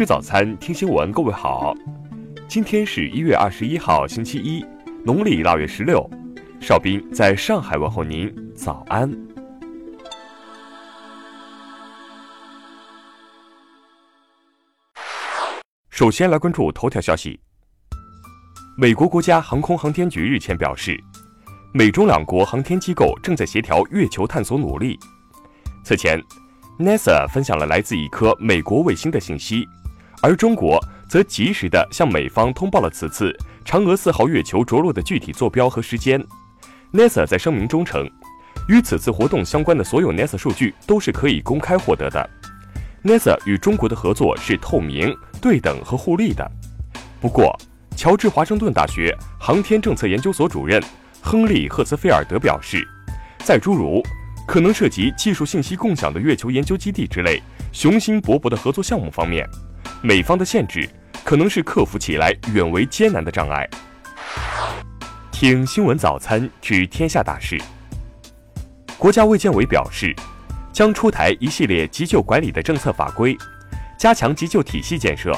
吃早餐，听新闻。各位好，今天是一月二十一号，星期一，农历腊月十六。邵兵在上海问候您，早安。首先来关注头条消息。美国国家航空航天局日前表示，美中两国航天机构正在协调月球探索努力。此前，NASA 分享了来自一颗美国卫星的信息。而中国则及时地向美方通报了此次嫦娥四号月球着陆的具体坐标和时间。NASA 在声明中称，与此次活动相关的所有 NASA 数据都是可以公开获得的。NASA 与中国的合作是透明、对等和互利的。不过，乔治华盛顿大学航天政策研究所主任亨利·赫兹菲尔德表示，在诸如可能涉及技术信息共享的月球研究基地之类雄心勃勃的合作项目方面。美方的限制可能是克服起来远为艰难的障碍。听新闻早餐知天下大事。国家卫健委表示，将出台一系列急救管理的政策法规，加强急救体系建设，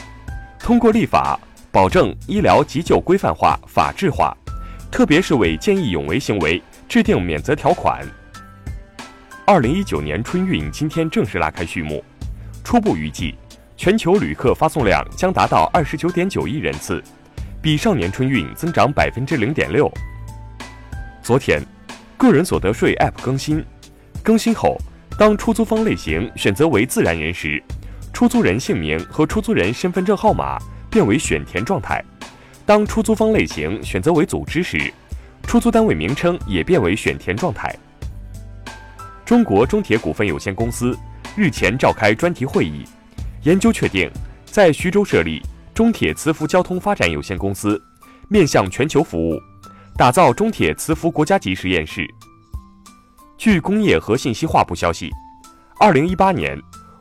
通过立法保证医疗急救规范化、法治化，特别是为见义勇为行为制定免责条款。二零一九年春运今天正式拉开序幕，初步预计。全球旅客发送量将达到二十九点九亿人次，比上年春运增长百分之零点六。昨天，个人所得税 App 更新，更新后，当出租方类型选择为自然人时，出租人姓名和出租人身份证号码变为选填状态；当出租方类型选择为组织时，出租单位名称也变为选填状态。中国中铁股份有限公司日前召开专题会议。研究确定，在徐州设立中铁磁浮交通发展有限公司，面向全球服务，打造中铁磁浮国家级实验室。据工业和信息化部消息，二零一八年，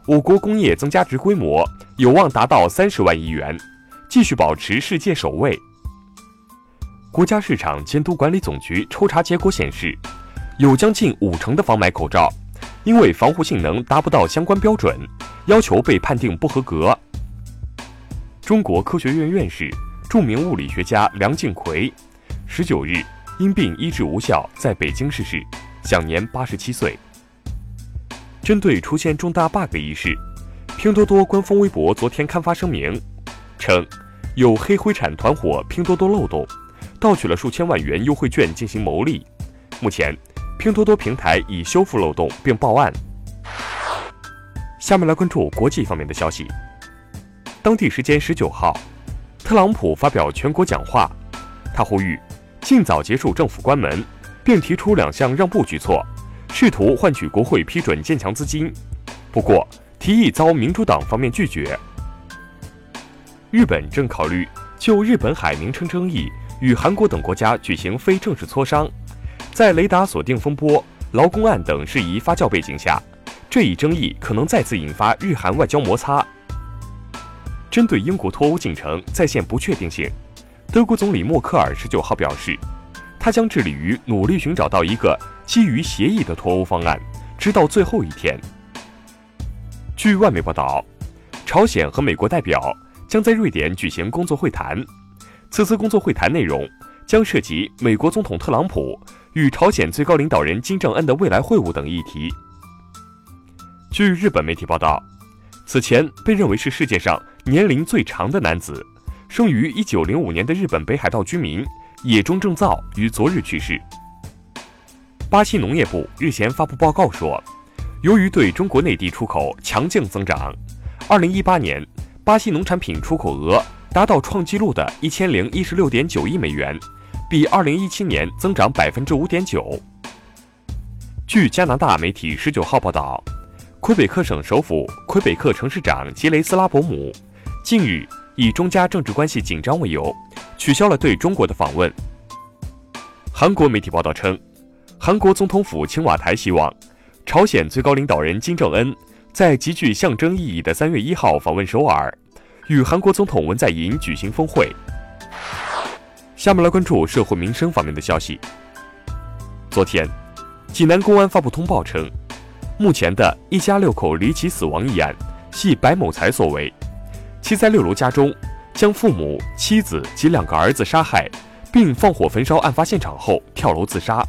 我国工业增加值规模有望达到三十万亿元，继续保持世界首位。国家市场监督管理总局抽查结果显示，有将近五成的仿买口罩，因为防护性能达不到相关标准。要求被判定不合格。中国科学院院士、著名物理学家梁敬奎，十九日因病医治无效，在北京逝世，享年八十七岁。针对出现重大 bug 一事，拼多多官方微博昨天刊发声明，称有黑灰产团伙拼多多漏洞，盗取了数千万元优惠券进行牟利。目前，拼多多平台已修复漏洞并报案。下面来关注国际方面的消息。当地时间十九号，特朗普发表全国讲话，他呼吁尽早结束政府关门，并提出两项让步举措，试图换取国会批准建强资金。不过，提议遭民主党方面拒绝。日本正考虑就日本海名称争议与韩国等国家举行非正式磋商，在雷达锁定风波、劳工案等事宜发酵背景下。这一争议可能再次引发日韩外交摩擦。针对英国脱欧进程再现不确定性，德国总理默克尔十九号表示，他将致力于努力寻找到一个基于协议的脱欧方案，直到最后一天。据外媒报道，朝鲜和美国代表将在瑞典举行工作会谈，此次工作会谈内容将涉及美国总统特朗普与朝鲜最高领导人金正恩的未来会晤等议题。据日本媒体报道，此前被认为是世界上年龄最长的男子，生于一九零五年的日本北海道居民野中正造于昨日去世。巴西农业部日前发布报告说，由于对中国内地出口强劲增长，二零一八年巴西农产品出口额达到创纪录的一千零一十六点九亿美元，比二零一七年增长百分之五点九。据加拿大媒体十九号报道。魁北克省首府魁北克城市长吉雷斯拉伯姆近日以中加政治关系紧张为由，取消了对中国的访问。韩国媒体报道称，韩国总统府青瓦台希望朝鲜最高领导人金正恩在极具象征意义的三月一号访问首尔，与韩国总统文在寅举行峰会。下面来关注社会民生方面的消息。昨天，济南公安发布通报称。目前的一家六口离奇死亡一案系白某才所为，其在六楼家中将父母、妻子及两个儿子杀害，并放火焚烧案发现场后跳楼自杀。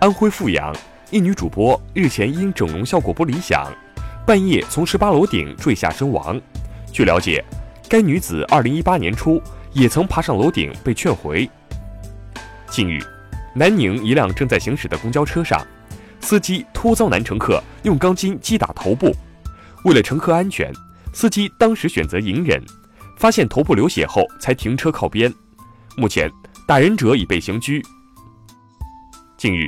安徽阜阳一女主播日前因整容效果不理想，半夜从十八楼顶坠下身亡。据了解，该女子二零一八年初也曾爬上楼顶被劝回。近日，南宁一辆正在行驶的公交车上，司机突遭男乘客用钢筋击打头部，为了乘客安全。司机当时选择隐忍，发现头部流血后才停车靠边。目前，打人者已被刑拘。近日，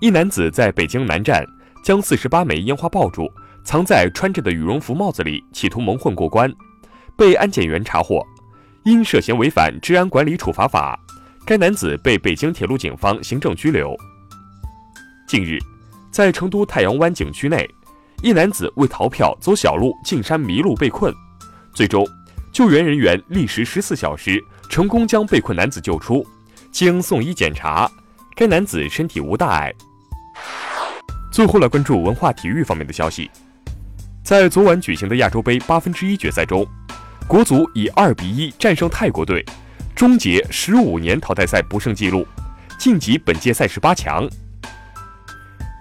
一男子在北京南站将四十八枚烟花爆竹藏在穿着的羽绒服帽子里，企图蒙混过关，被安检员查获，因涉嫌违反治安管理处罚法，该男子被北京铁路警方行政拘留。近日，在成都太阳湾景区内。一男子为逃票走小路进山迷路被困，最终救援人员历时十四小时，成功将被困男子救出。经送医检查，该男子身体无大碍。最后来关注文化体育方面的消息，在昨晚举行的亚洲杯八分之一决赛中，国足以二比一战胜泰国队，终结十五年淘汰赛不胜纪录，晋级本届赛事八强。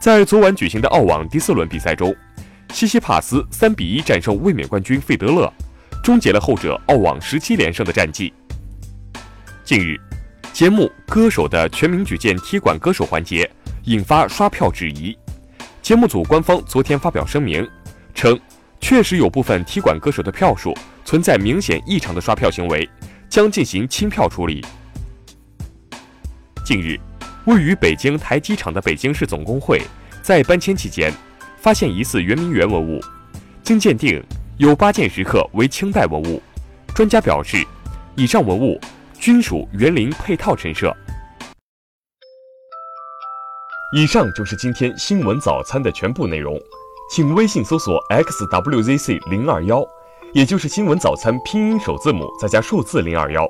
在昨晚举行的澳网第四轮比赛中。西西帕斯三比一战胜卫冕冠军费德勒，终结了后者澳网十七连胜的战绩。近日，节目《歌手的全民举荐踢馆歌手》环节引发刷票质疑。节目组官方昨天发表声明称，确实有部分踢馆歌手的票数存在明显异常的刷票行为，将进行清票处理。近日，位于北京台机场的北京市总工会在搬迁期间。发现疑似圆明园文物，经鉴定有八件石刻为清代文物。专家表示，以上文物均属园林配套陈设。以上就是今天新闻早餐的全部内容，请微信搜索 xwzc 零二幺，也就是新闻早餐拼音首字母再加数字零二幺。